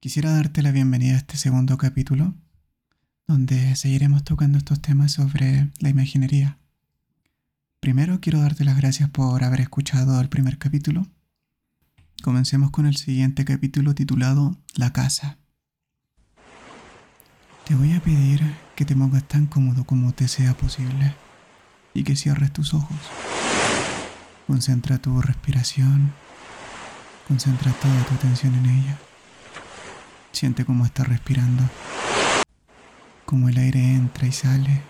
Quisiera darte la bienvenida a este segundo capítulo, donde seguiremos tocando estos temas sobre la imaginería. Primero quiero darte las gracias por haber escuchado el primer capítulo. Comencemos con el siguiente capítulo titulado La casa. Te voy a pedir que te pongas tan cómodo como te sea posible y que cierres tus ojos. Concentra tu respiración, concentra toda tu atención en ella. Siente cómo estás respirando, cómo el aire entra y sale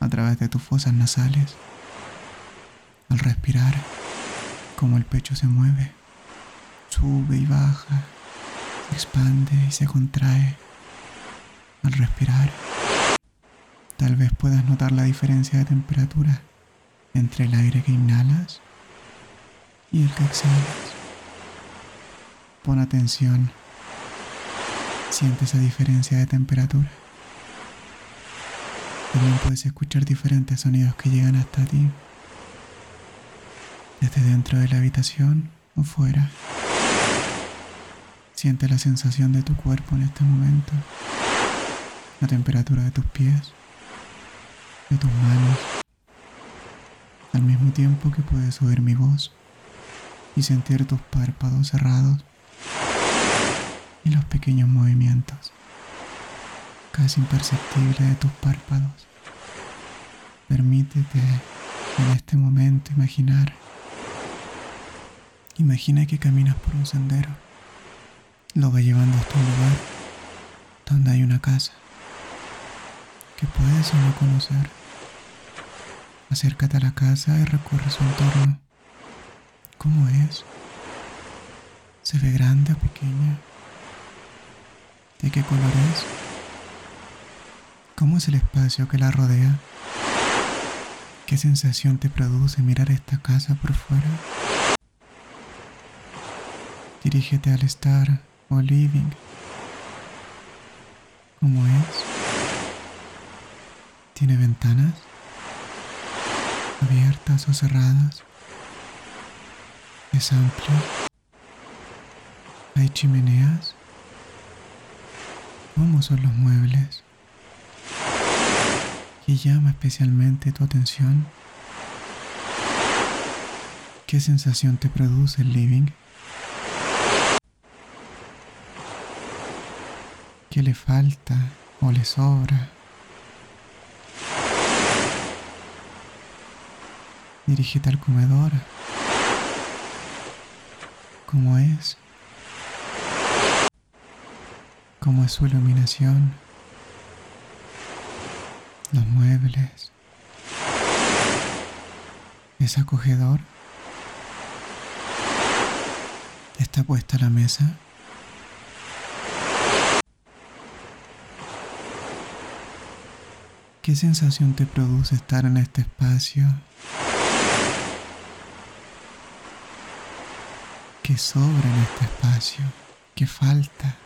a través de tus fosas nasales. Al respirar, cómo el pecho se mueve, sube y baja, expande y se contrae. Al respirar, tal vez puedas notar la diferencia de temperatura entre el aire que inhalas y el que exhalas. Pon atención. Siente esa diferencia de temperatura. También puedes escuchar diferentes sonidos que llegan hasta ti, desde dentro de la habitación o fuera. Siente la sensación de tu cuerpo en este momento, la temperatura de tus pies, de tus manos, al mismo tiempo que puedes oír mi voz y sentir tus párpados cerrados y los pequeños movimientos casi imperceptibles de tus párpados. Permítete en este momento imaginar. Imagina que caminas por un sendero. Lo va llevando hasta un lugar donde hay una casa que puedes o no conocer. Acércate a la casa y recorre su entorno. ¿Cómo es? ¿Se ve grande o pequeña? ¿De qué color es? ¿Cómo es el espacio que la rodea? ¿Qué sensación te produce mirar esta casa por fuera? Dirígete al estar o living. ¿Cómo es? ¿Tiene ventanas? ¿Abiertas o cerradas? ¿Es amplio? ¿Hay chimeneas? ¿Cómo son los muebles? ¿Qué llama especialmente tu atención? ¿Qué sensación te produce el living? ¿Qué le falta o le sobra? Dirígete al comedor. ¿Cómo es? Cómo es su iluminación, los muebles. Es acogedor. Está puesta la mesa. ¿Qué sensación te produce estar en este espacio? ¿Qué sobra en este espacio? ¿Qué falta?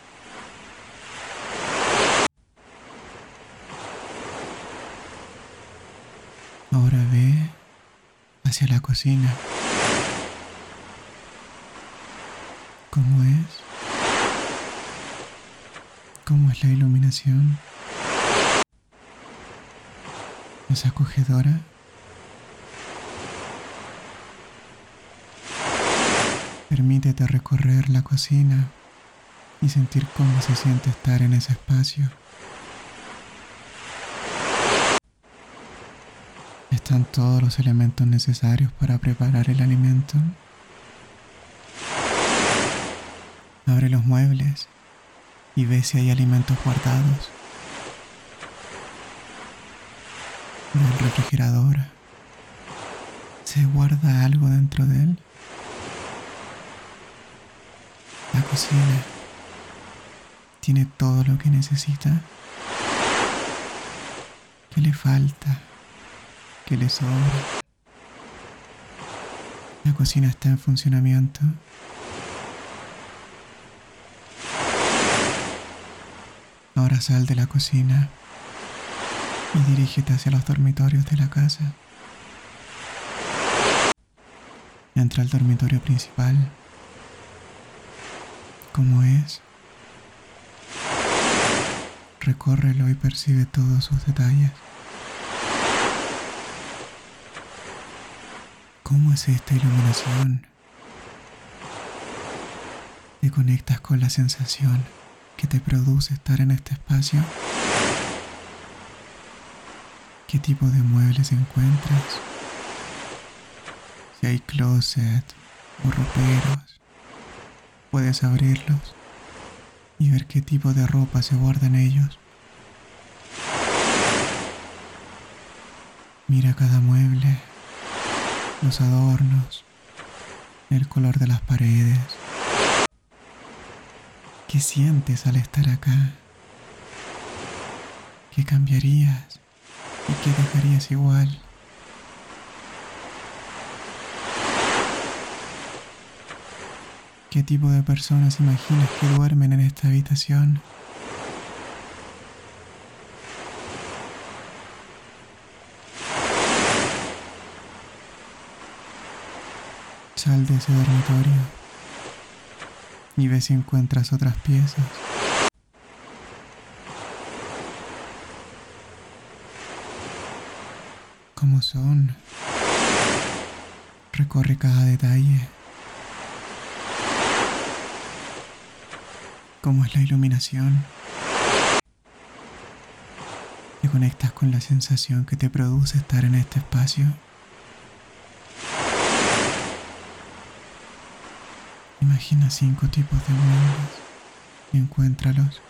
Ahora ve hacia la cocina. ¿Cómo es? ¿Cómo es la iluminación? ¿Es acogedora? Permítete recorrer la cocina y sentir cómo se siente estar en ese espacio. Están todos los elementos necesarios para preparar el alimento. Abre los muebles y ve si hay alimentos guardados. En el refrigerador. ¿Se guarda algo dentro de él? La cocina tiene todo lo que necesita. ¿Qué le falta? Que le sobra. La cocina está en funcionamiento. Ahora sal de la cocina y dirígete hacia los dormitorios de la casa. Entra al dormitorio principal. ¿Cómo es? Recórrelo y percibe todos sus detalles. ¿Cómo es esta iluminación? ¿Te conectas con la sensación que te produce estar en este espacio? ¿Qué tipo de muebles encuentras? Si hay closet o roperos, puedes abrirlos y ver qué tipo de ropa se guarda en ellos. Mira cada mueble, los adornos, el color de las paredes. ¿Qué sientes al estar acá? ¿Qué cambiarías y qué dejarías igual? ¿Qué tipo de personas imaginas que duermen en esta habitación? Sal de ese dormitorio y ve si encuentras otras piezas. ¿Cómo son? Recorre cada detalle. cómo es la iluminación. Te conectas con la sensación que te produce estar en este espacio. Imagina cinco tipos de y encuéntralos.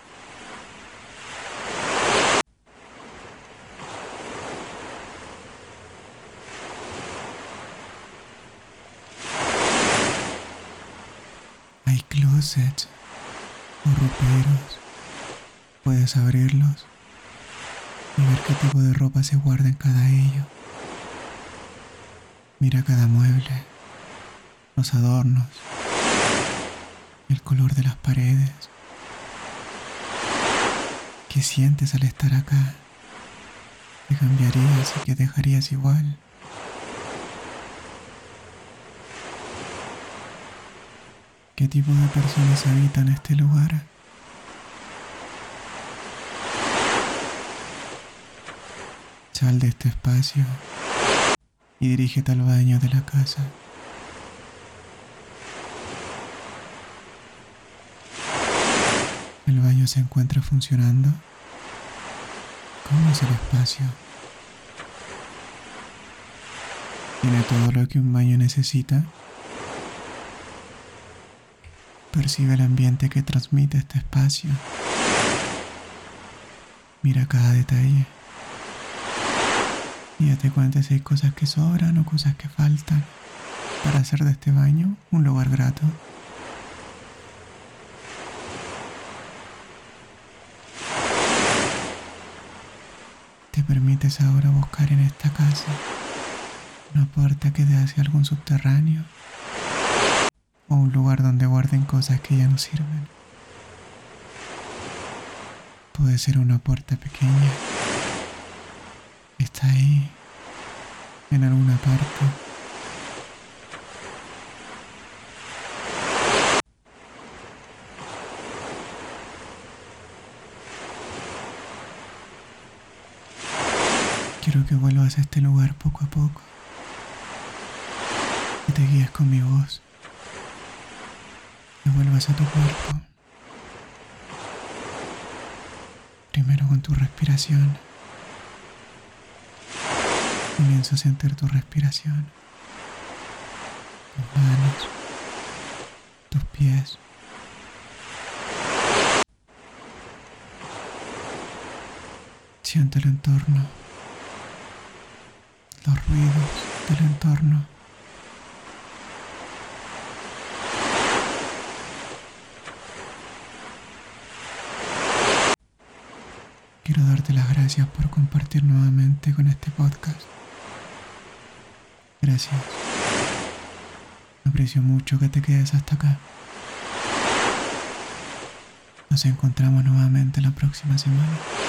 Hay closets o roperos. Puedes abrirlos y ver qué tipo de ropa se guarda en cada ello. Mira cada mueble, los adornos, el color de las paredes. ¿Qué sientes al estar acá? ¿Qué cambiarías y qué dejarías igual? ¿Qué tipo de personas habitan este lugar? Sal de este espacio y dirígete al baño de la casa. El baño se encuentra funcionando. ¿Cómo es el espacio? ¿Tiene todo lo que un baño necesita? Percibe el ambiente que transmite este espacio. Mira cada detalle. Y date cuenta si hay cosas que sobran o cosas que faltan para hacer de este baño un lugar grato. Te permites ahora buscar en esta casa una puerta que dé hacia algún subterráneo o un lugar donde guarden cosas que ya no sirven. Puede ser una puerta pequeña. Está ahí, en alguna parte. Que vuelvas a este lugar poco a poco. Que te guíes con mi voz y vuelvas a tu cuerpo. Primero con tu respiración. Comienzo a sentir tu respiración. Tus manos. Tus pies. Siente el entorno. Los ruidos del entorno. Quiero darte las gracias por compartir nuevamente con este podcast. Gracias. Aprecio mucho que te quedes hasta acá. Nos encontramos nuevamente la próxima semana.